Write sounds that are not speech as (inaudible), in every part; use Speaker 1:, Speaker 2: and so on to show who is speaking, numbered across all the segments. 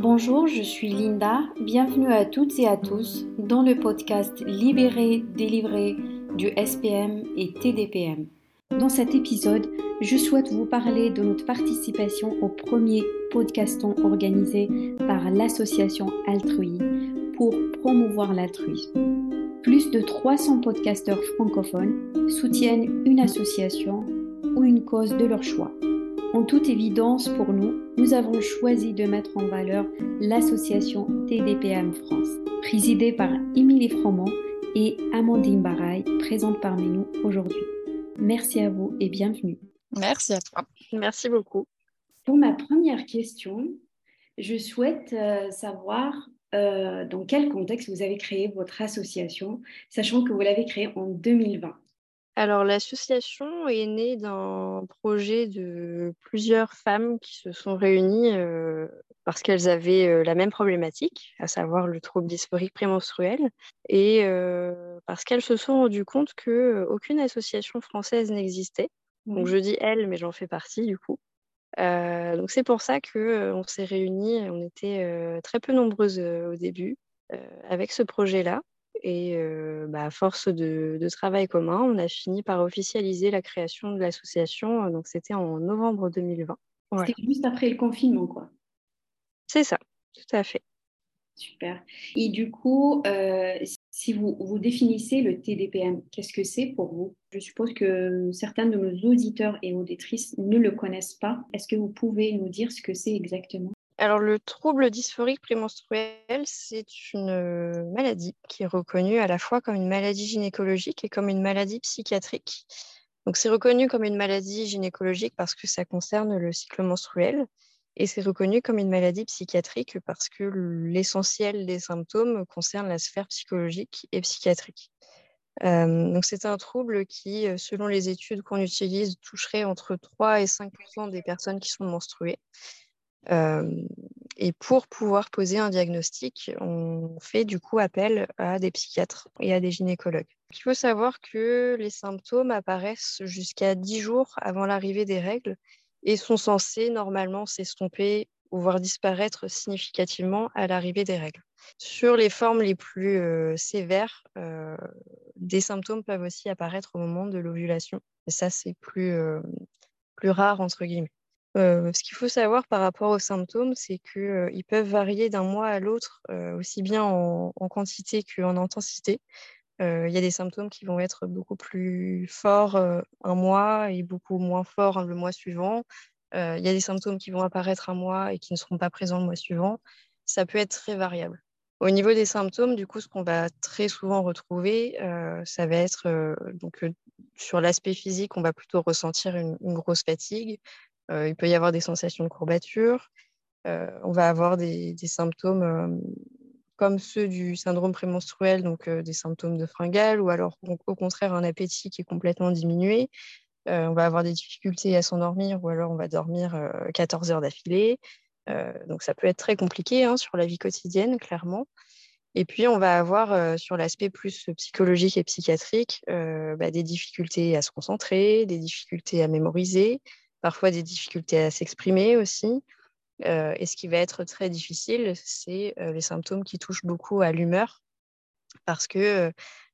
Speaker 1: Bonjour, je suis Linda. Bienvenue à toutes et à tous dans le podcast Libéré, délivré du SPM et TDPM. Dans cet épisode, je souhaite vous parler de notre participation au premier podcaston organisé par l'association Altrui pour promouvoir l'altruisme. Plus de 300 podcasteurs francophones soutiennent une association ou une cause de leur choix. En toute évidence, pour nous, nous avons choisi de mettre en valeur l'association TDPM France, présidée par Émilie Froment et Amandine Baraille, présente parmi nous aujourd'hui. Merci à vous et bienvenue.
Speaker 2: Merci à toi. Merci beaucoup.
Speaker 1: Pour ma première question, je souhaite euh, savoir euh, dans quel contexte vous avez créé votre association, sachant que vous l'avez créée en 2020.
Speaker 2: Alors, l'association est née d'un projet de plusieurs femmes qui se sont réunies euh, parce qu'elles avaient euh, la même problématique, à savoir le trouble dysphorique prémenstruel, et euh, parce qu'elles se sont rendues compte qu'aucune association française n'existait. Donc, je dis elles, mais j'en fais partie du coup. donc, c'est pour ça qu'on s'est réunies, on était très peu nombreuses au début avec ce projet-là. Et bah, à force de, travail commun, on a fini par officialiser la création de l'association. Donc, c'était en novembre 2020.
Speaker 1: C'était juste après le confinement, quoi.
Speaker 2: C'est ça, tout à fait.
Speaker 1: Super. Et du coup, si vous, vous définissez le TDPM, qu'est-ce que c'est pour vous? Je suppose que certains de nos auditeurs et auditrices ne le connaissent pas. Est-ce que vous pouvez nous dire ce que c'est exactement?
Speaker 2: Alors, le trouble dysphorique prémenstruel, c'est une euh, maladie qui est reconnue à la fois comme une maladie gynécologique et comme une maladie psychiatrique. Donc, c'est reconnu comme une maladie gynécologique parce que ça concerne le cycle menstruel et c'est reconnu comme une maladie psychiatrique parce que l'essentiel des symptômes concerne la sphère psychologique et psychiatrique. Euh, c'est un trouble qui, euh, selon les études qu'on utilise, toucherait entre 3 et 5% des personnes qui sont menstruées et pour pouvoir poser un diagnostic, on fait du coup appel à des psychiatres et à des gynécologues. Il faut savoir que les symptômes apparaissent jusqu'à 10 jours avant l'arrivée des règles et sont censés normalement s'estomper ou voire disparaître significativement à l'arrivée des règles. Sur les formes les plus sévères, des symptômes peuvent aussi apparaître au moment de l'ovulation. Et ça, c'est plus, plus rare, entre guillemets ce qu'il faut savoir par rapport aux symptômes, c'est qu'ils peuvent varier d'un mois à l'autre, aussi bien en, quantité qu'en intensité. Il y a des symptômes qui vont être beaucoup plus forts un mois et beaucoup moins forts le mois suivant. Il y a des symptômes qui vont apparaître un mois et qui ne seront pas présents le mois suivant. Ça peut être très variable. Au niveau des symptômes, du coup, ce qu'on va très souvent retrouver, ça va être donc sur l'aspect physique, on va plutôt ressentir une grosse fatigue, euh, il peut y avoir des sensations de courbature. Euh, on va avoir des, symptômes euh, comme ceux du syndrome prémenstruel, donc des symptômes de fringale, ou alors au contraire un appétit qui est complètement diminué. on va avoir des difficultés à s'endormir, ou alors on va dormir 14 heures d'affilée. donc ça peut être très compliqué hein, sur la vie quotidienne, clairement. Et puis, on va avoir sur l'aspect plus psychologique et psychiatrique bah, des difficultés à se concentrer, des difficultés à mémoriser, parfois des difficultés à s'exprimer aussi. Euh, et ce qui va être très difficile, c'est euh, les symptômes qui touchent beaucoup à l'humeur, parce qu'il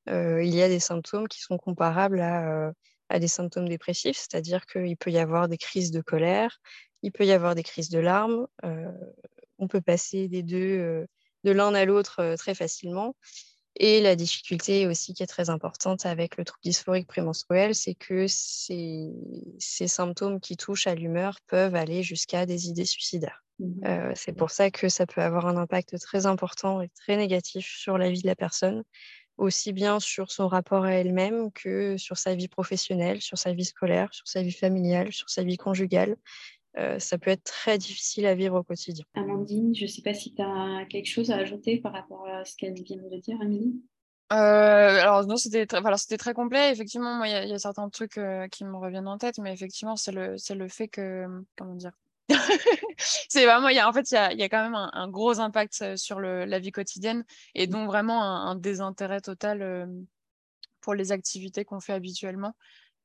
Speaker 2: euh, il y a des symptômes qui sont comparables à, à des symptômes dépressifs, c'est-à-dire qu'il peut y avoir des crises de colère, il peut y avoir des crises de larmes, on peut passer des deux, de l'un à l'autre très facilement. Et la difficulté aussi qui est très importante avec le trouble dysphorique prémenstruel, c'est que ces, ces, symptômes qui touchent à l'humeur peuvent aller jusqu'à des idées suicidaires. Mmh euh, c'est pour ça que ça peut avoir un impact très important et très négatif sur la vie de la personne, aussi bien sur son rapport à elle-même que sur sa vie professionnelle, sur sa vie scolaire, sur sa vie familiale, sur sa vie conjugale. Euh, ça peut être très difficile à vivre au quotidien.
Speaker 1: Amandine, je ne sais pas si tu as quelque chose à ajouter par rapport à ce qu'elle vient de dire, Amélie?
Speaker 3: Euh, alors non, c'était très, c'était très complet. Effectivement, il y, a certains trucs euh, qui me reviennent en tête, mais effectivement, c'est le, c'est le fait que, comment dire, (laughs) c'est vraiment, y a, en fait, il y a, y a, quand même un, gros impact sur le, la vie quotidienne et donc vraiment un, désintérêt total pour les activités qu'on fait habituellement.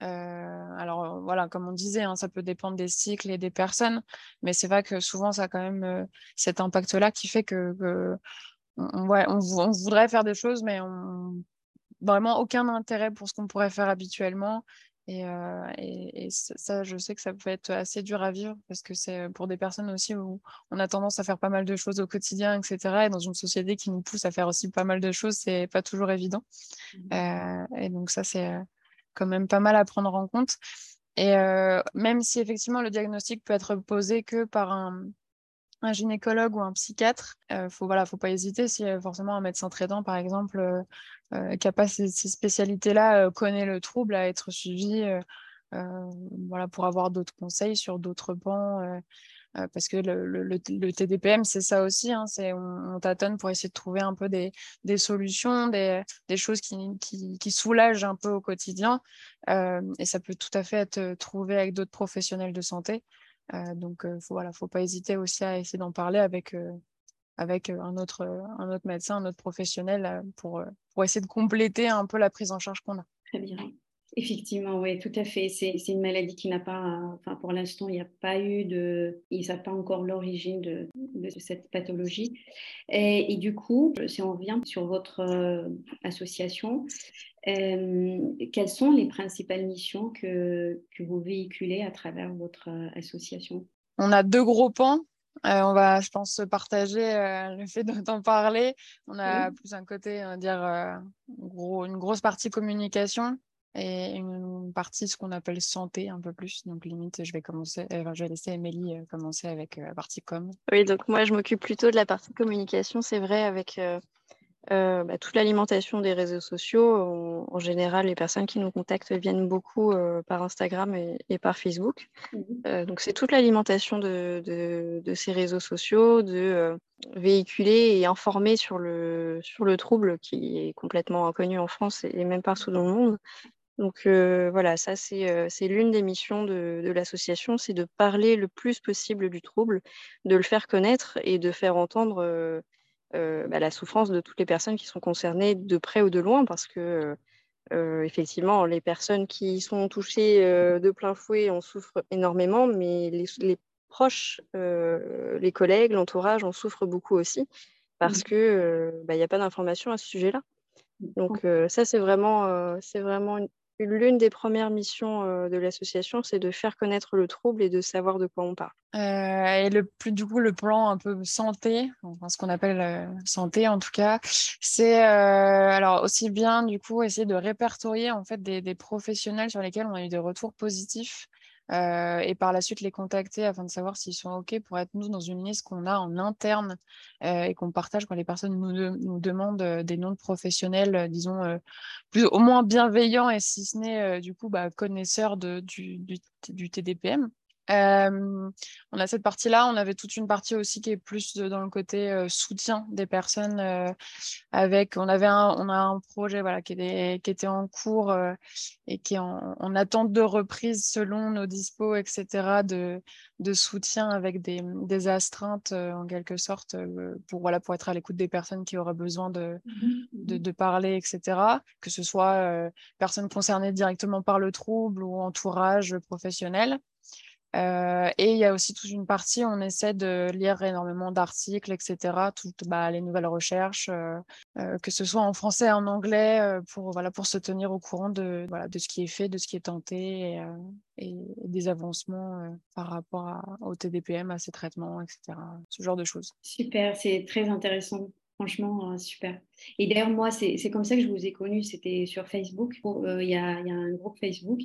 Speaker 3: Alors voilà, comme on disait, hein, ça peut dépendre des cycles et des personnes, mais c'est vrai que souvent ça a quand même cet impact-là qui fait que, on, ouais, on, voudrait faire des choses, mais on vraiment aucun intérêt pour ce qu'on pourrait faire habituellement. Et, et, ça, je sais que ça peut être assez dur à vivre parce que c'est pour des personnes aussi où on a tendance à faire pas mal de choses au quotidien, etc. Et dans une société qui nous pousse à faire aussi pas mal de choses, c'est pas toujours évident. Mmh. et donc ça, c'est quand même pas mal à prendre en compte. Et même si effectivement le diagnostic peut être posé que par un, gynécologue ou un psychiatre, euh, faut voilà, faut pas hésiter si euh, forcément un médecin traitant par exemple euh, euh qui n'a pas ces, spécialités-là connaît le trouble à être suivi, voilà pour avoir d'autres conseils sur d'autres pans. Parce que le, le, le TDPM, c'est ça aussi, hein, c'est on, tâtonne pour essayer de trouver un peu des, des solutions, des, des choses qui, qui, qui, soulagent un peu au quotidien. et ça peut tout à fait être trouvé avec d'autres professionnels de santé. Euh, donc, il faut, voilà, faut pas hésiter aussi à essayer d'en parler avec, euh, avec euh, un, autre, un autre médecin, un autre professionnel pour, pour essayer de compléter un peu la prise en charge qu'on a.
Speaker 1: Très bien. Effectivement, oui, tout à fait. C'est une maladie qui n'a pas, enfin pour l'instant, il n'y a pas eu de, ils savent pas encore l'origine de, de, cette pathologie. Et, et, du coup, si on revient sur votre association, euh, quelles sont les principales missions que, que, vous véhiculez à travers votre association?
Speaker 3: On a deux gros pans. Euh, on va, je pense, partager le fait d'en parler. On a plus un côté, on va dire, gros, une grosse partie communication et une partie ce qu'on appelle santé un peu plus. Donc limite, je vais commencer, euh, je vais laisser Émilie euh, commencer avec euh, la partie com.
Speaker 2: Oui, donc moi je m'occupe plutôt de la partie communication, c'est vrai, avec bah, toute l'alimentation des réseaux sociaux. En, général, les personnes qui nous contactent viennent beaucoup par Instagram et, par Facebook. Mmh donc c'est toute l'alimentation de, de, de, ces réseaux sociaux, de véhiculer et informer sur le, sur le trouble qui est complètement inconnu en France et même partout dans le monde. Donc voilà, ça c'est l'une des missions de, l'association, c'est de parler le plus possible du trouble, de le faire connaître et de faire entendre bah, la souffrance de toutes les personnes qui sont concernées de près ou de loin, parce que effectivement, les personnes qui sont touchées de plein fouet en souffrent énormément, mais les, proches, les collègues, l'entourage en souffrent beaucoup aussi, parce mmh. qu'il bah, n'y a pas d'information à ce sujet-là. Donc ça, c'est vraiment, c'est vraiment une, l'une des premières missions de l'association, c'est de faire connaître le trouble et de savoir de quoi on parle.
Speaker 3: Euh, et le plus du coup, le plan un peu santé, enfin, ce qu'on appelle santé en tout cas, c'est alors aussi bien du coup essayer de répertorier en fait des, professionnels sur lesquels on a eu des retours positifs euh, et par la suite les contacter afin de savoir s'ils sont OK pour être nous dans une liste qu'on a en interne euh, et qu'on partage quand les personnes nous, demandent euh, des noms de professionnels, disons, plus, au moins bienveillants et si ce n'est du coup bah, connaisseurs du, du TDPM on a cette partie-là. On avait toute une partie aussi qui est plus dans le côté soutien des personnes. avec, on avait un, on a un projet voilà qui était, qui était en cours et qui est en, attente de reprise selon nos dispos, etc. De, de soutien avec des, des astreintes en quelque sorte pour voilà pour être à l'écoute des personnes qui auraient besoin de, de, de, parler, etc. Que ce soit personnes concernées directement par le trouble ou entourage professionnel. Euh, et il y a aussi toute une partie, on essaie de lire énormément d'articles, etc., toutes bah, les nouvelles recherches, euh, euh, que ce soit en français en anglais, pour, voilà, pour se tenir au courant de, voilà, de ce qui est fait, de ce qui est tenté et, des avancements par rapport au TDPM, à ses traitements, etc., ce genre de choses.
Speaker 1: Super, c'est très intéressant. Franchement, super. Et d'ailleurs, moi, c'est comme ça que je vous ai connu. C'était sur Facebook. Il y, a, y, a, un groupe Facebook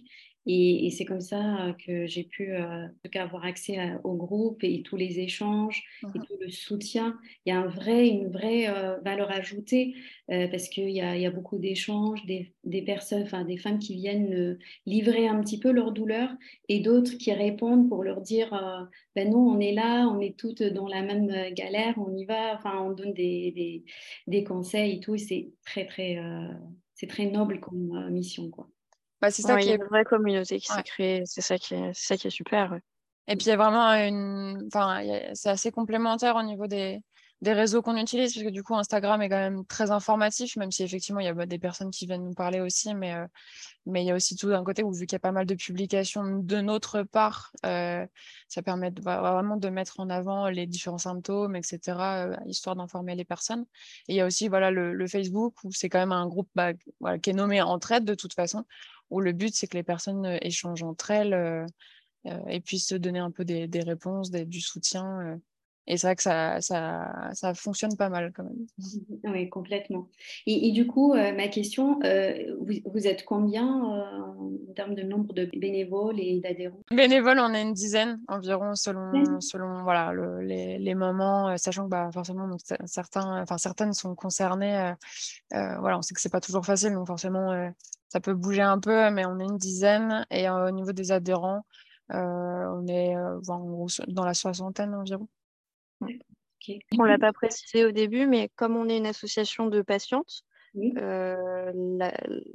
Speaker 1: et, c'est comme ça euh, que j'ai pu euh, avoir accès au groupe et tous les échanges et tout le soutien. Il y a un vrai, une vraie euh, valeur ajoutée parce qu'il y, y a, beaucoup d'échanges, des, des, personnes, enfin des femmes qui viennent livrer un petit peu leur douleur et d'autres qui répondent pour leur dire ben nous on est là, on est toutes dans la même galère, on y va, enfin on donne des, des, des conseils et tout. C'est très très c'est très noble comme mission quoi.
Speaker 2: Bah, c'est ça qui est une vraie communauté qui s'est créée. C'est ça qui est, ça qui est super.
Speaker 3: Et puis il y a vraiment une, enfin, c'est assez complémentaire au niveau des, des réseaux qu'on utilise, parce que du coup, Instagram est quand même très informatif, même si effectivement, il y a bah, des personnes qui viennent nous parler aussi, mais, euh, mais il y a aussi tout d'un côté où, vu qu'il y a pas mal de publications de notre part, euh, ça permet vraiment de mettre en avant les différents symptômes, etc., euh, histoire d'informer les personnes. Et il y a aussi voilà, le, Facebook, où c'est quand même un groupe bah, qui est nommé Entraide de toute façon, où le but, c'est que les personnes échangent entre elles et puissent se donner un peu des, des réponses, du soutien. Et c'est vrai que ça, ça, ça, fonctionne pas mal quand même. (laughs)
Speaker 1: Oui, complètement. Et, du coup, euh, ma question, euh, vous, vous, êtes combien euh, en termes de nombre de bénévoles et d'adhérents?
Speaker 3: Bénévoles, on est une dizaine environ selon, selon voilà, les, les, moments, sachant que bah, forcément, donc, certains, enfin, certaines sont concernées. voilà, on sait que c'est pas toujours facile, donc forcément, ça peut bouger un peu, mais on est une dizaine. Et au niveau des adhérents, on est dans la soixantaine environ.
Speaker 2: On ne l'a pas précisé au début, mais comme on est une association de patientes, euh,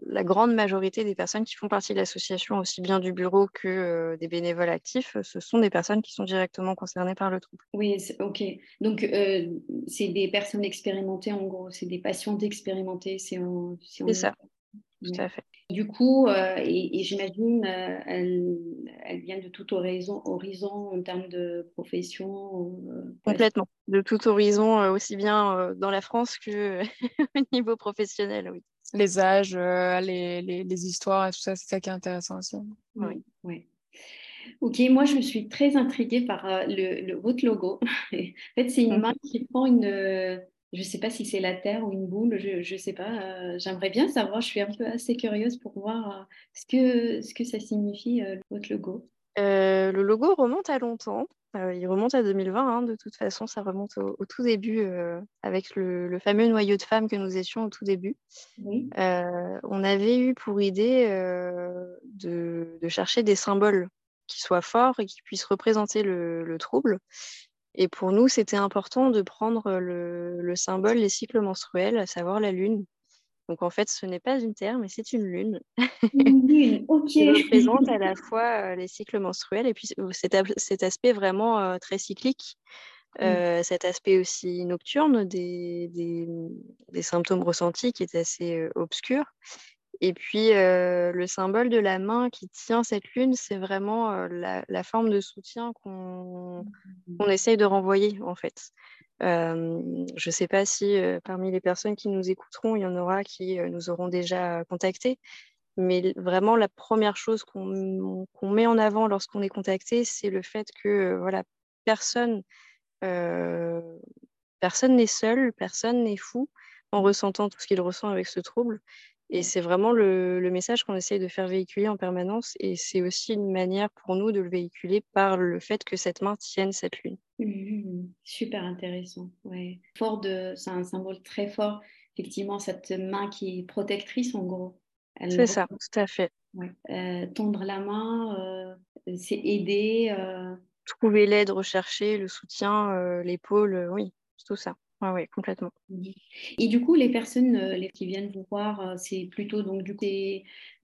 Speaker 2: la, grande majorité des personnes qui font partie de l'association, aussi bien du bureau que euh, des bénévoles actifs, ce sont des personnes qui sont directement concernées par le trouble.
Speaker 1: Oui, ok. Donc, euh, c'est des personnes expérimentées, en gros, c'est des patientes expérimentées.
Speaker 2: C'est ça, tout à fait.
Speaker 1: Du coup, euh, et, j'imagine, euh, elle, elle, vient de tout horizon, horizon en termes de profession.
Speaker 2: Euh, Complètement, de tout horizon, aussi bien dans la France que (laughs) au niveau professionnel, oui.
Speaker 3: Les âges, les, les, les, histoires, tout ça, c'est ça qui est intéressant aussi.
Speaker 1: Oui, oui. Ok, moi je me suis très intriguée par le, le, votre logo. (laughs) en fait, c'est une main qui prend une, je ne sais pas si c'est la Terre ou une boule, je ne sais pas. Euh, j'aimerais bien savoir, je suis un peu assez curieuse pour voir euh, ce, que, ce que ça signifie, euh, votre logo.
Speaker 2: le logo remonte à longtemps. il remonte à 2020, hein, de toute façon, ça remonte au, tout début avec le, fameux noyau de femmes que nous étions au tout début. on avait eu pour idée de, de, chercher des symboles qui soient forts et qui puissent représenter le, le trouble. Et pour nous, c'était important de prendre le, symbole des cycles menstruels, à savoir la lune. Donc en fait, ce n'est pas une terre, mais c'est une lune.
Speaker 1: Une (laughs) lune, ok.
Speaker 2: qui représente à la fois les cycles menstruels et puis cet, aspect vraiment euh, très cyclique, cet aspect aussi nocturne des, des, symptômes ressentis qui est assez obscur. Et puis, le symbole de la main qui tient cette lune, c'est vraiment la, forme de soutien qu'on essaye de renvoyer, en fait. je ne sais pas si parmi les personnes qui nous écouteront, il y en aura qui nous auront déjà contactés. Mais vraiment, la première chose qu'on met en avant lorsqu'on est contacté, c'est le fait que voilà, personne personne n'est seul, personne n'est fou en ressentant tout ce qu'il ressent avec ce trouble. Et c'est vraiment le, message qu'on essaye de faire véhiculer en permanence. Et c'est aussi une manière pour nous de le véhiculer par le fait que cette main tienne cette lune.
Speaker 1: Mmh, super intéressant. Ouais. Fort de, c'est un symbole très fort. Effectivement, cette main qui est protectrice en gros.
Speaker 2: C'est ça, tout à fait.
Speaker 1: Euh, tendre la main, euh, c'est aider. Euh...
Speaker 2: Trouver l'aide, rechercher le soutien, euh, l'épaule, oui, tout ça. Oui, complètement.
Speaker 1: Et du coup, les personnes euh, les, qui viennent vous voir, euh, c'est plutôt, donc du coup,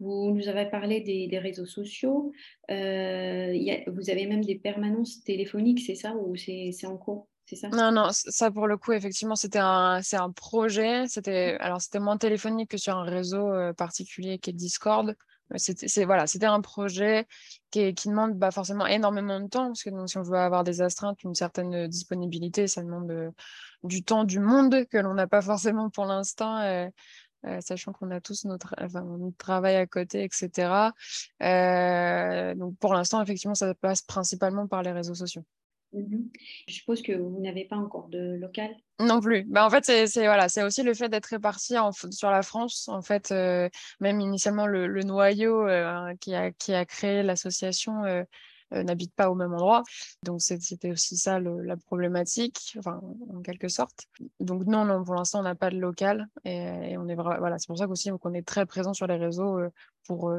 Speaker 1: vous nous avez parlé des, réseaux sociaux, euh, vous avez même des permanences téléphoniques, c'est ça, ou c'est en cours c'est ça?
Speaker 3: Non, non, ça pour le coup, effectivement, c'était un, c'est un projet. C'était, alors c'était moins téléphonique que sur un réseau particulier qui est Discord. C'était voilà, c'était un projet qui, qui demande bah, forcément énormément de temps, parce que donc, si on veut avoir des astreintes, une certaine disponibilité, ça demande du temps du monde que l'on n'a pas forcément pour l'instant. Euh, euh, sachant qu'on a tous notre, notre, travail à côté, etc. Euh, donc pour l'instant, effectivement, ça passe principalement par les réseaux sociaux.
Speaker 1: Mmh Je suppose que vous n'avez pas encore de local?
Speaker 3: Non plus. Bah, en fait, c'est voilà, c'est aussi le fait d'être réparti sur la France. En fait, euh, même initialement, le, noyau euh, qui, a, qui a créé l'association euh, n'habite pas au même endroit. Donc, c'était aussi ça la problématique, enfin, en quelque sorte. Donc, non, non, pour l'instant, on n'a pas de local. Et, on est voilà, c'est pour ça qu'on est très présent sur les réseaux pour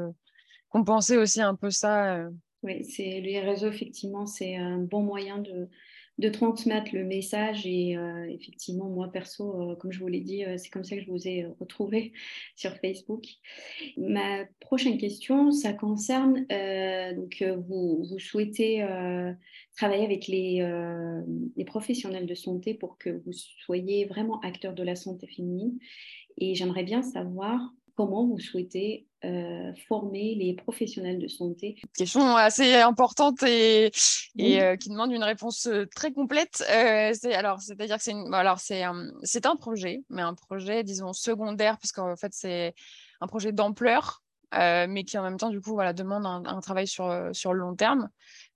Speaker 3: compenser aussi un peu ça.
Speaker 1: Oui, les réseaux, effectivement, c'est un bon moyen de, de transmettre le message. Et effectivement, moi, perso, comme je vous l'ai dit, c'est comme ça que je vous ai retrouvé (laughs) sur Facebook. Ma prochaine question, ça concerne, donc, vous, vous souhaitez travailler avec les, les professionnels de santé pour que vous soyez vraiment acteur de la santé féminine. Et j'aimerais bien savoir comment vous souhaitez euh, former les professionnels de santé
Speaker 3: Question assez importante et, et euh, qui demande une réponse euh, très complète. c'est alors, c'est-à-dire que c'est alors c'est un, c'est un projet, mais un projet disons secondaire parce qu'en fait c'est un projet d'ampleur. mais qui en même temps du coup voilà demande un, un travail sur sur le long terme.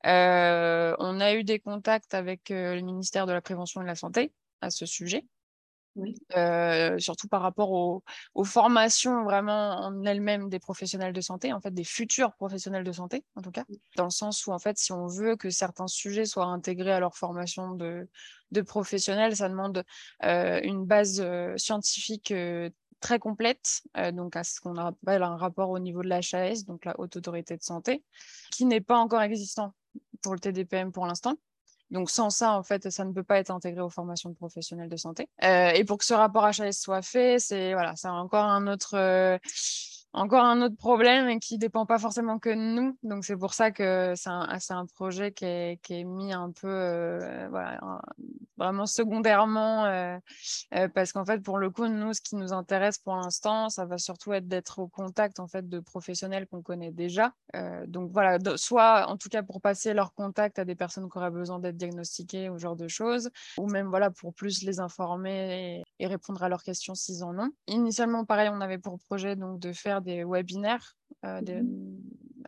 Speaker 3: on a eu des contacts avec le ministère de la prévention et de la santé à ce sujet. Euh, surtout par rapport aux, formations vraiment en elles-mêmes des professionnels de santé, en fait des futurs professionnels de santé en tout cas, dans le sens où en fait si on veut que certains sujets soient intégrés à leur formation de, de professionnels, ça demande euh, une base euh, scientifique très complète, donc à ce qu'on appelle un rapport au niveau de l'HAS, donc la Haute Autorité de Santé, qui n'est pas encore existant pour le TDPM pour l'instant. Donc sans ça, en fait, ça ne peut pas être intégré aux formations professionnelles de santé. Euh, et pour que ce rapport HAS soit fait, c'est voilà, c'est encore un autre euh, encore un autre problème qui dépend pas forcément que de nous. Donc c'est pour ça que c'est un, projet qui est, mis un peu euh, vraiment secondairement euh, euh, parce qu'en fait pour le coup nous ce qui nous intéresse pour l'instant ça va surtout être d'être au contact en fait de professionnels qu'on connaît déjà. donc voilà, soit en tout cas pour passer leur contact à des personnes qui auraient besoin d'être diagnostiquées ou genre de choses, ou même voilà pour plus les informer et, et répondre à leurs questions s'ils en ont. Initialement pareil on avait pour projet donc de faire des webinaires euh, mmh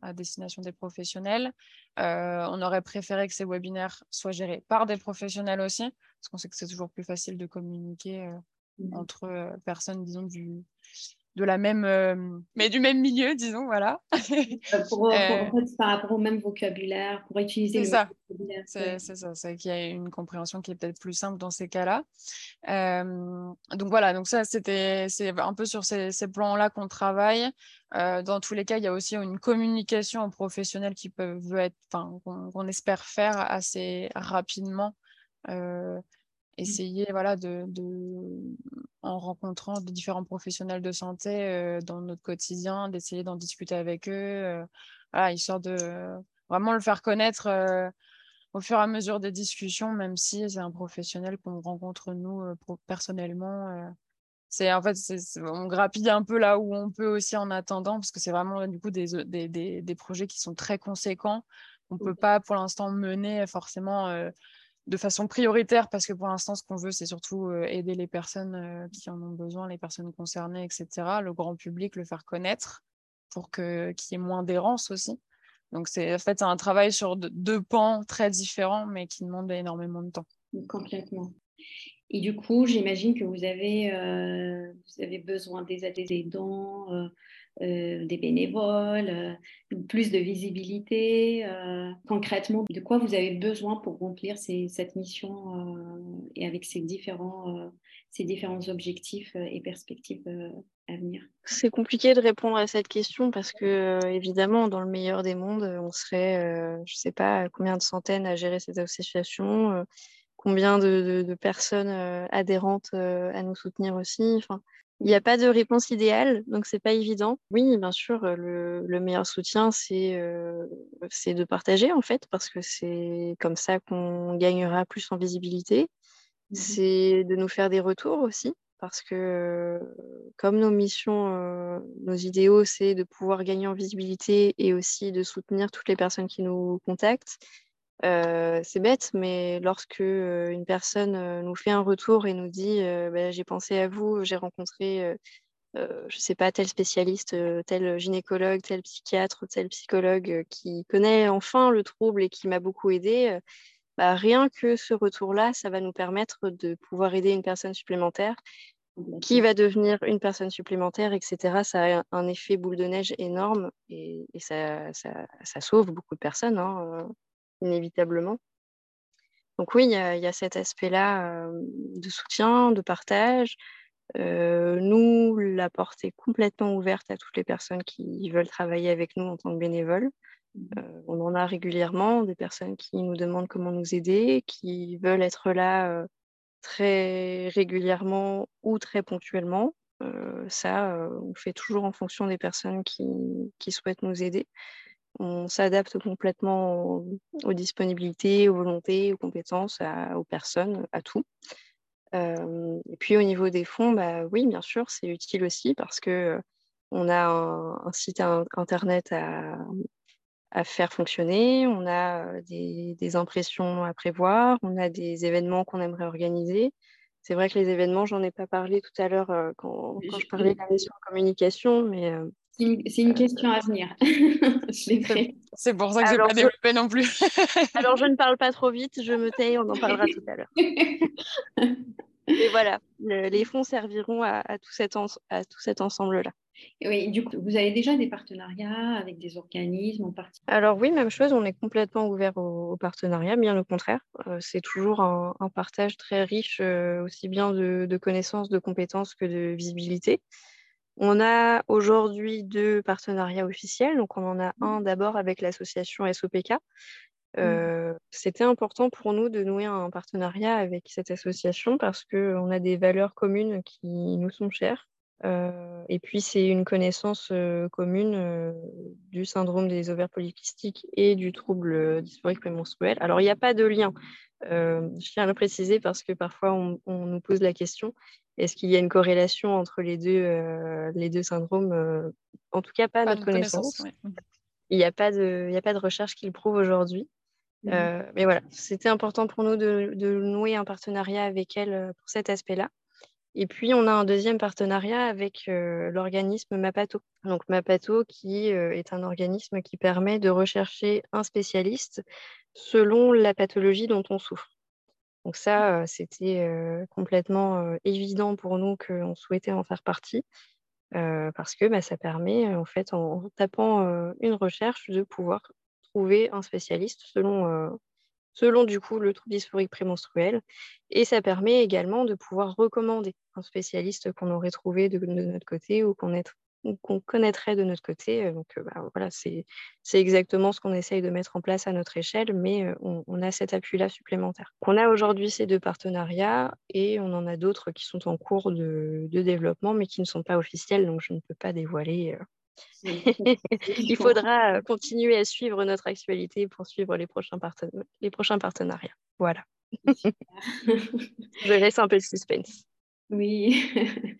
Speaker 3: à destination des professionnels. Euh, on aurait préféré que ces webinaires soient gérés par des professionnels aussi, parce qu'on sait que c'est toujours plus facile de communiquer euh, mmh entre personnes, disons, du, de la même, euh, mais du même milieu, disons, voilà. (laughs)
Speaker 1: Euh, pour, euh, par rapport au même vocabulaire, pour utiliser le
Speaker 3: ça. vocabulaire. C'est ça, c'est qu'il y a une compréhension qui est peut-être plus simple dans ces cas-là. donc voilà, donc ça, c'était, c'est un peu sur ces, ces plans-là qu'on travaille. dans tous les cas, il y a aussi une communication aux professionnels qui peuvent être, enfin, qu'on espère faire assez rapidement. Mmh. essayer voilà de, en rencontrant des différents professionnels de santé euh, dans notre quotidien d'essayer d'en discuter avec eux euh, voilà, histoire de vraiment le faire connaître euh, au fur et à mesure des discussions même si c'est un professionnel qu'on rencontre nous personnellement c'est en fait on grappille un peu là où on peut aussi en attendant parce que c'est vraiment du coup des, des, des, des, projets qui sont très conséquents on peut pas pour l'instant mener forcément de façon prioritaire parce que pour l'instant, ce qu'on veut, c'est surtout euh, aider les personnes euh, qui en ont besoin, les personnes concernées, etc., le grand public, le faire connaître pour qu'il y ait moins d'errance aussi. Donc, c'est en fait un travail sur deux pans très différents, mais qui demande énormément de temps.
Speaker 1: Complètement. Et du coup, j'imagine que vous avez, euh, vous avez besoin des aidants, des bénévoles, euh, plus de visibilité. Euh, concrètement, de quoi vous avez besoin pour remplir cette mission et avec ces différents, ces différents objectifs et perspectives à venir?
Speaker 2: C'est compliqué de répondre à cette question parce que, évidemment, dans le meilleur des mondes, on serait, je ne sais pas, combien de centaines à gérer cette association combien de, personnes adhérentes à nous soutenir aussi. Il n'y a pas de réponse idéale, donc c'est pas évident. Oui, bien sûr, le, meilleur soutien, euh, c'est de partager en fait, parce que c'est comme ça qu'on gagnera plus en visibilité. Mmh c'est de nous faire des retours aussi, parce que comme nos missions, euh, nos idéaux, c'est de pouvoir gagner en visibilité et aussi de soutenir toutes les personnes qui nous contactent. Euh, c'est bête, mais lorsque euh, une personne euh, nous fait un retour et nous dit bah, j'ai pensé à vous, j'ai rencontré, je sais pas, tel spécialiste, tel gynécologue, tel psychiatre, tel psychologue qui connaît enfin le trouble et qui m'a beaucoup aidé, bah, rien que ce retour-là, ça va nous permettre de pouvoir aider une personne supplémentaire qui va devenir une personne supplémentaire, etc. Ça a un effet boule de neige énorme et, ça, ça, sauve beaucoup de personnes. Hein, inévitablement. Donc oui, il y, a, cet aspect-là de soutien, de partage. nous, la porte est complètement ouverte à toutes les personnes qui veulent travailler avec nous en tant que bénévoles. Mmh. on en a régulièrement des personnes qui nous demandent comment nous aider, qui veulent être là très régulièrement ou très ponctuellement. ça, on fait toujours en fonction des personnes qui, qui souhaitent nous aider. On s'adapte complètement aux, disponibilités, aux volontés, aux compétences, aux personnes, à tout. et puis au niveau des fonds, bah, oui, bien sûr, c'est utile aussi parce que on a un, site internet à, faire fonctionner, on a des, des, impressions à prévoir, on a des événements qu'on aimerait organiser. C'est vrai que les événements, j'en ai pas parlé tout à l'heure quand, quand, je parlais de la mission communication, mais
Speaker 1: c'est une, question à venir. (laughs) (laughs)
Speaker 3: c'est pour ça que je n'ai pas développé non plus. (laughs)
Speaker 2: Alors, je ne parle pas trop vite, je me tais, on en parlera tout à l'heure. Et voilà, les fonds serviront à, tout cet, ensemble-là.
Speaker 1: Oui, du coup, vous avez déjà des partenariats avec des organismes en particulier
Speaker 2: Alors oui, même chose, on est complètement ouvert au, partenariat, bien au contraire. Euh, c'est toujours un, partage très riche, euh, aussi bien de, de, connaissances, de compétences que de visibilité. On a aujourd'hui deux partenariats officiels. Donc, on en a un d'abord avec l'association SOPK. Mmh. Euh, c'était important pour nous de nouer un partenariat avec cette association parce qu'on a des valeurs communes qui nous sont chères. Euh, et puis, c'est une connaissance euh, commune du syndrome des ovaires polykystiques et du trouble dysphorique prémenstruel. Alors, il n'y a pas de lien. je tiens à le préciser parce que parfois, on nous pose la question. Est-ce qu'il y a une corrélation entre les deux, euh, les deux syndromes euh, En tout cas, pas, à notre connaissance. Il n'y a, pas de, a pas de recherche qui le prouve aujourd'hui. Mmh euh, mais voilà, c'était important pour nous de, nouer un partenariat avec elle pour cet aspect-là. Et puis, on a un deuxième partenariat avec l'organisme Mapato. Donc, Mapato, qui est un organisme qui permet de rechercher un spécialiste selon la pathologie dont on souffre. Donc ça, c'était complètement évident pour nous qu'on souhaitait en faire partie. parce que bah, ça permet, en fait, en tapant une recherche, de pouvoir trouver un spécialiste selon, du coup le trouble dysphorique prémenstruel. Et ça permet également de pouvoir recommander un spécialiste qu'on aurait trouvé de, de notre côté ou qu'on qu'on connaîtrait de notre côté. Donc bah, voilà, c'est exactement ce qu'on essaye de mettre en place à notre échelle, mais on, a cet appui-là supplémentaire. On a aujourd'hui ces deux partenariats et on en a d'autres qui sont en cours de, développement, mais qui ne sont pas officiels, donc je ne peux pas dévoiler. (laughs) Il faudra continuer à suivre notre actualité pour suivre les prochains, les prochains partenariats. Voilà. (laughs) je laisse un peu le suspense.
Speaker 1: Oui. (laughs)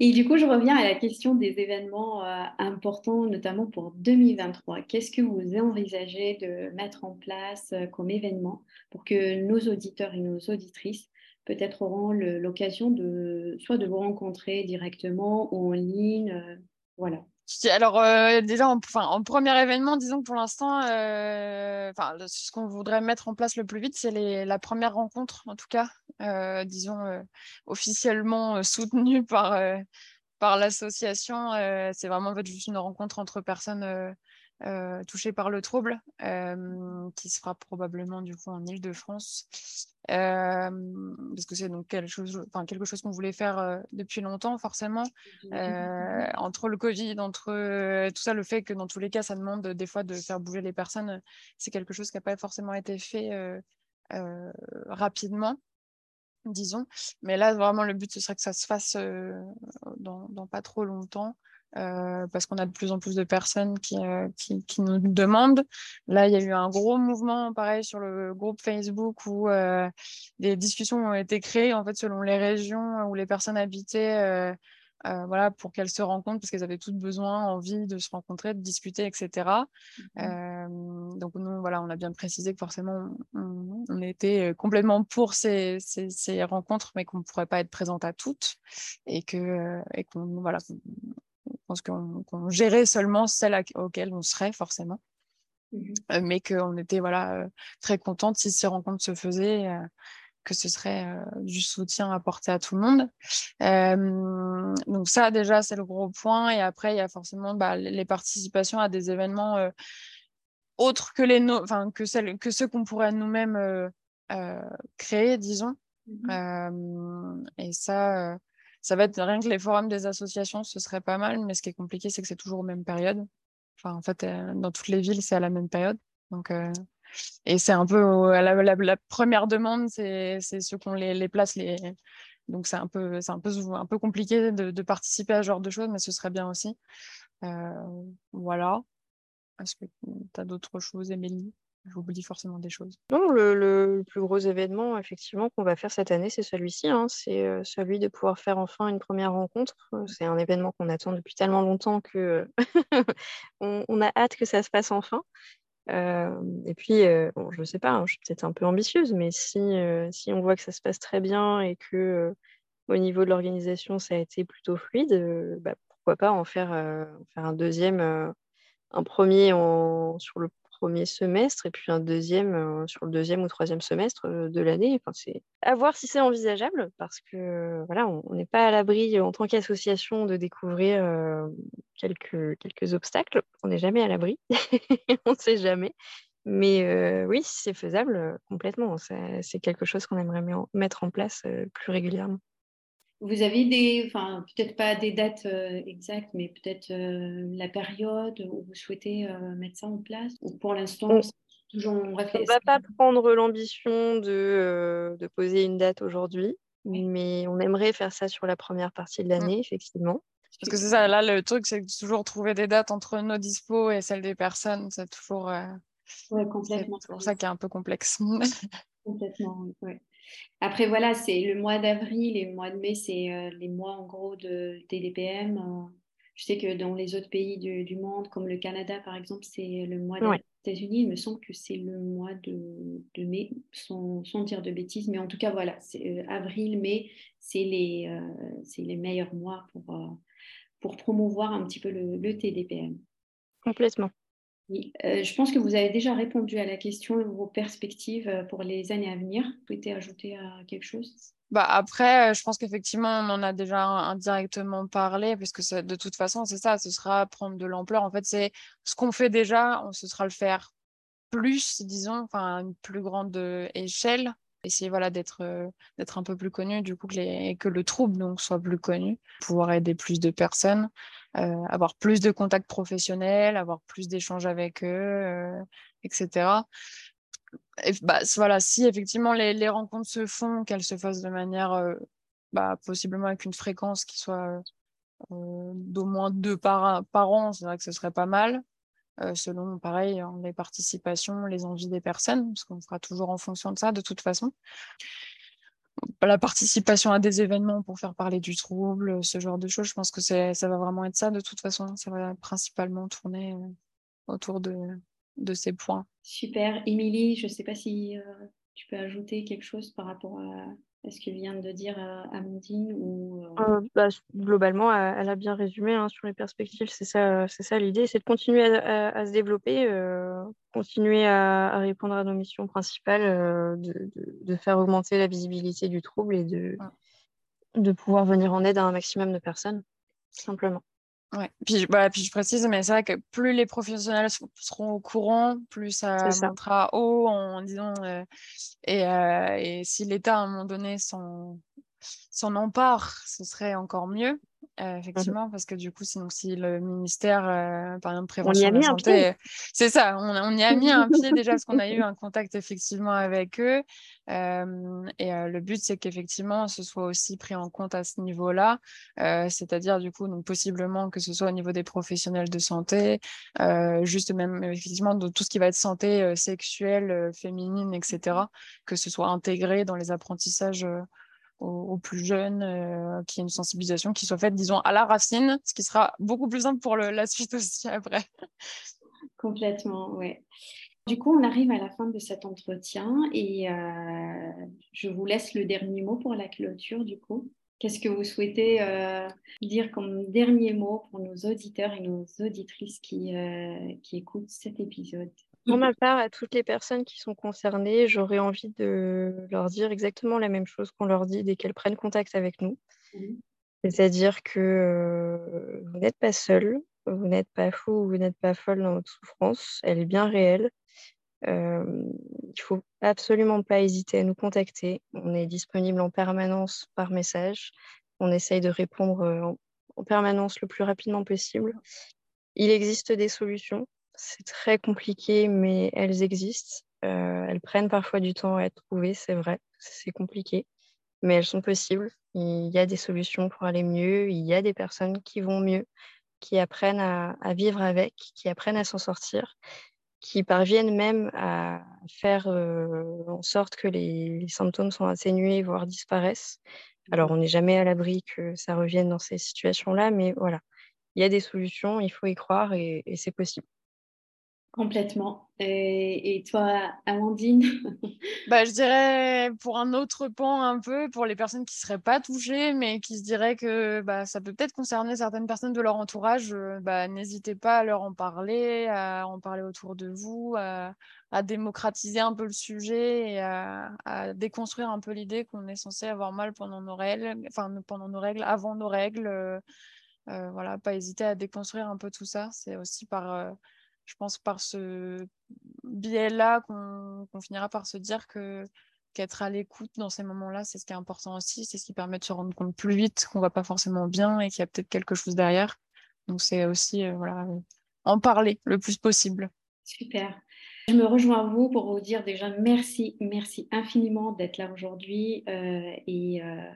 Speaker 1: Et du coup, je reviens à la question des événements euh, importants, notamment pour 2023. Qu'est-ce que vous envisagez de mettre en place euh, comme événement pour que nos auditeurs et nos auditrices peut-être auront l'occasion de soit de vous rencontrer directement ou en ligne, euh, voilà.
Speaker 3: Alors, euh, déjà, en, en, premier événement, disons que pour l'instant, euh, ce qu'on voudrait mettre en place le plus vite, c'est la première rencontre, en tout cas, euh, disons, officiellement soutenue par, par l'association. c'est vraiment en fait, juste une rencontre entre personnes touchées par le trouble, qui se fera probablement du coup en Ile-de-France parce que c'est donc quelque chose, enfin, quelque chose qu'on voulait faire depuis longtemps, forcément. entre le Covid, entre tout ça, le fait que dans tous les cas, ça demande des fois de faire bouger les personnes, c'est quelque chose qui n'a pas forcément été fait rapidement disons. Mais là, vraiment, le but, ce serait que ça se fasse dans, dans, pas trop longtemps. Euh, parce qu'on a de plus en plus de personnes qui, euh, qui, qui, nous demandent. Là, il y a eu un gros mouvement, pareil, sur le groupe Facebook où euh, des discussions ont été créées, en fait, selon les régions où les personnes habitaient, voilà, pour qu'elles se rencontrent, parce qu'elles avaient toutes besoin, envie de se rencontrer, de discuter, etc. Mmh donc, nous, voilà, on a bien précisé que forcément, on, on était complètement pour ces, ces, ces rencontres, mais qu'on ne pourrait pas être présente à toutes et qu'on voilà, pense qu'on gérait seulement celles auxquelles on serait forcément. Mmh euh, mais qu'on était voilà, euh, très contente si ces rencontres se faisaient, euh, que ce serait du soutien apporté à tout le monde. donc ça déjà c'est le gros point. Et après il y a forcément bah, les participations à des événements autres que, les enfin que, celles, que ceux qu'on pourrait nous-mêmes créer, disons. Mmh et ça ça va être rien que les forums des associations, ce serait pas mal, mais ce qui est compliqué, c'est que c'est toujours aux mêmes périodes. Enfin, en fait, dans toutes les villes, c'est à la même période. Donc, et c'est un peu la, première demande, c'est ceux qui ont les, places. Les... Donc, c'est un peu, un peu, un peu compliqué de, de, participer à ce genre de choses, mais ce serait bien aussi. voilà. Est-ce que tu as d'autres choses, Émilie? J'oublie forcément des choses.
Speaker 2: Non, le, plus gros événement, effectivement, qu'on va faire cette année, c'est celui-ci. Hein. C'est euh, celui de pouvoir faire enfin une première rencontre. Euh, c'est un événement qu'on attend depuis tellement longtemps que (laughs) on, a hâte que ça se passe enfin. Euh, et puis, je ne sais pas, hein, je suis peut-être un peu ambitieuse, mais si, si on voit que ça se passe très bien et que au niveau de l'organisation, ça a été plutôt fluide, bah, pourquoi pas en faire, faire un deuxième, un premier en, sur le premier semestre et puis un deuxième euh, sur le deuxième ou troisième semestre euh, de l'année. Enfin, c'est à voir si c'est envisageable parce que voilà, on n'est pas à l'abri en tant qu'association de découvrir euh, quelques, quelques obstacles. On n'est jamais à l'abri, (laughs) on ne sait jamais. Mais oui, c'est faisable, complètement. C'est quelque chose qu'on aimerait mettre en place plus régulièrement.
Speaker 1: Vous avez des, enfin, peut-être pas des dates euh, exactes, mais peut-être euh, la période où vous souhaitez euh, mettre ça en place Ou pour l'instant, on, toujours
Speaker 2: On ne va pas prendre l'ambition de, de, poser une date aujourd'hui, mais on aimerait faire ça sur la première partie de l'année, effectivement.
Speaker 3: Parce que c'est ça, là, le truc, c'est toujours trouver des dates entre nos dispos et celles des personnes. C'est toujours.
Speaker 1: ouais, complètement.
Speaker 3: C'est pour ça qui est un peu complexe. (laughs)
Speaker 1: complètement, oui. Après, voilà, c'est le mois d'avril et le mois de mai, c'est euh, les mois en gros de TDPM. Euh. je sais que dans les autres pays du, monde, comme le Canada par exemple, c'est le mois des États-Unis. Il me semble que c'est le mois de, mai, sans, dire de bêtises. Mais en tout cas, voilà, c'est euh, avril, mai, c'est les, les meilleurs mois pour, pour promouvoir un petit peu le, le TDPM.
Speaker 2: Complètement.
Speaker 1: Oui, euh, je pense que vous avez déjà répondu à la question, vos perspectives euh, pour les années à venir. Vous souhaitez ajouter à quelque chose?
Speaker 3: Bah après, euh, je pense qu'effectivement, on en a déjà indirectement parlé, parce que de toute façon, c'est ça, ce sera prendre de l'ampleur. En fait, c'est ce qu'on fait déjà, ce sera le faire plus, disons, enfin, une plus grande échelle essayer voilà d'être euh, d'être un peu plus connu du coup que, les, que le trouble donc soit plus connu pouvoir aider plus de personnes euh, avoir plus de contacts professionnels avoir plus d'échanges avec eux euh, etc et, bah, voilà si effectivement les, les rencontres se font qu'elles se fassent de manière bah, possiblement avec une fréquence qui soit d'au moins deux par, par an c'est vrai que ce serait pas mal euh, selon, pareil, hein, les participations, les envies des personnes, parce qu'on fera toujours en fonction de ça de toute façon. La participation à des événements pour faire parler du trouble, ce genre de choses, je pense que ça va vraiment être ça de toute façon. Ça va principalement tourner euh, autour de, de ces points.
Speaker 1: Super. Émilie, je ne sais pas si euh, tu peux ajouter quelque chose par rapport à, est-ce que vient de dire euh, Amandine ou
Speaker 2: euh, euh, bah, Globalement, elle a bien résumé hein, sur les perspectives. C'est ça, c'est ça l'idée, c'est de continuer à, se développer, continuer à, répondre à nos missions principales, de, faire augmenter la visibilité du trouble et de, de pouvoir venir en aide à un maximum de personnes, simplement.
Speaker 3: Ouais. Puis, bah, puis je précise, mais c'est vrai que plus les professionnels seront au courant, plus ça, montera haut en disant. Euh, et, euh, et, si l'État, à un moment donné, s'en empare, ce serait encore mieux. Euh, mmh effectivement, parce que du coup, sinon, si le ministère, euh, par exemple, prévention de la santé, c'est ça, on, y a mis un pied déjà parce qu'on a eu (laughs) un contact effectivement avec eux. Euh, et le but, c'est qu'effectivement, ce soit aussi pris en compte à ce niveau-là, c'est-à-dire du coup, donc possiblement que ce soit au niveau des professionnels de santé, juste même effectivement de tout ce qui va être santé sexuelle, féminine, etc., que ce soit intégré dans les apprentissages aux, plus jeunes, euh, qu'il y ait une sensibilisation qui soit faite, disons, à la racine, ce qui sera beaucoup plus simple pour la suite (laughs) aussi après.
Speaker 1: Complètement, oui. Du coup, on arrive à la fin de cet entretien et euh, je vous laisse le dernier mot pour la clôture, du coup. Qu'est-ce que vous souhaitez euh, dire comme dernier mot pour nos auditeurs et nos auditrices qui écoutent cet épisode?
Speaker 2: Pour ma part, à toutes les personnes qui sont concernées, j'aurais envie de leur dire exactement la même chose qu'on leur dit dès qu'elles prennent contact avec nous. Mmh. C'est-à-dire que euh, vous n'êtes pas seul, vous n'êtes pas fou, vous n'êtes pas folle dans votre souffrance, elle est bien réelle. Euh, il ne faut absolument pas hésiter à nous contacter. On est disponible en permanence par message. On essaye de répondre euh, en permanence le plus rapidement possible. Il existe des solutions. C'est très compliqué, mais elles existent. Euh, elles prennent parfois du temps à être trouvées, c'est vrai. C'est compliqué, mais elles sont possibles. Il y a des solutions pour aller mieux. Il y a des personnes qui vont mieux, qui apprennent à, vivre avec, qui apprennent à s'en sortir, qui parviennent même à faire euh, en sorte que les, symptômes sont atténués, voire disparaissent. Alors, on n'est jamais à l'abri que ça revienne dans ces situations-là, mais voilà, il y a des solutions, il faut y croire et c'est possible.
Speaker 1: Complètement. Et, toi, Amandine? (laughs)
Speaker 3: Bah, Je dirais pour un autre pan un peu, pour les personnes qui ne seraient pas touchées, mais qui se diraient que bah, ça peut peut-être concerner certaines personnes de leur entourage, euh, bah, n'hésitez pas à leur en parler, à en parler autour de vous, à, démocratiser un peu le sujet et à, déconstruire un peu l'idée qu'on est censé avoir mal pendant nos règles, enfin pendant nos règles, avant nos règles. Euh, euh, voilà, pas hésiter à déconstruire un peu tout ça. C'est aussi par je pense par ce biais-là qu'on finira par se dire que qu'être à l'écoute dans ces moments-là, c'est ce qui est important aussi, c'est ce qui permet de se rendre compte plus vite qu'on va pas forcément bien et qu'il y a peut-être quelque chose derrière. Donc c'est aussi euh, voilà, en parler le plus possible.
Speaker 1: Super. Je me rejoins à vous pour vous dire déjà merci, merci infiniment d'être là aujourd'hui euh, et, euh,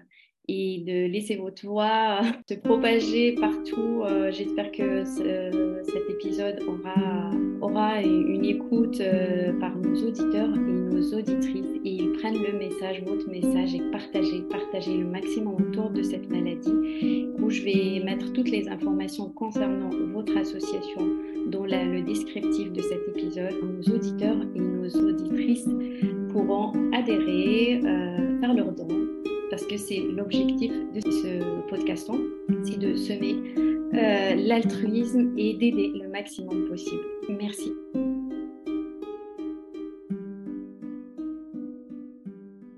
Speaker 1: et de laisser votre voix (laughs) se propager partout. Euh, j'espère que cet épisode aura, aura une écoute euh, par nos auditeurs et nos auditrices et ils prennent le message, votre message et partagez, partagez le maximum autour de cette maladie où je vais mettre toutes les informations concernant votre association dans le descriptif de cet épisode. Nos auditeurs et nos auditrices pourront adhérer, euh, faire leur don parce que c'est l'objectif de ce podcast, c'est de semer euh, l'altruisme et d'aider le maximum possible. Merci.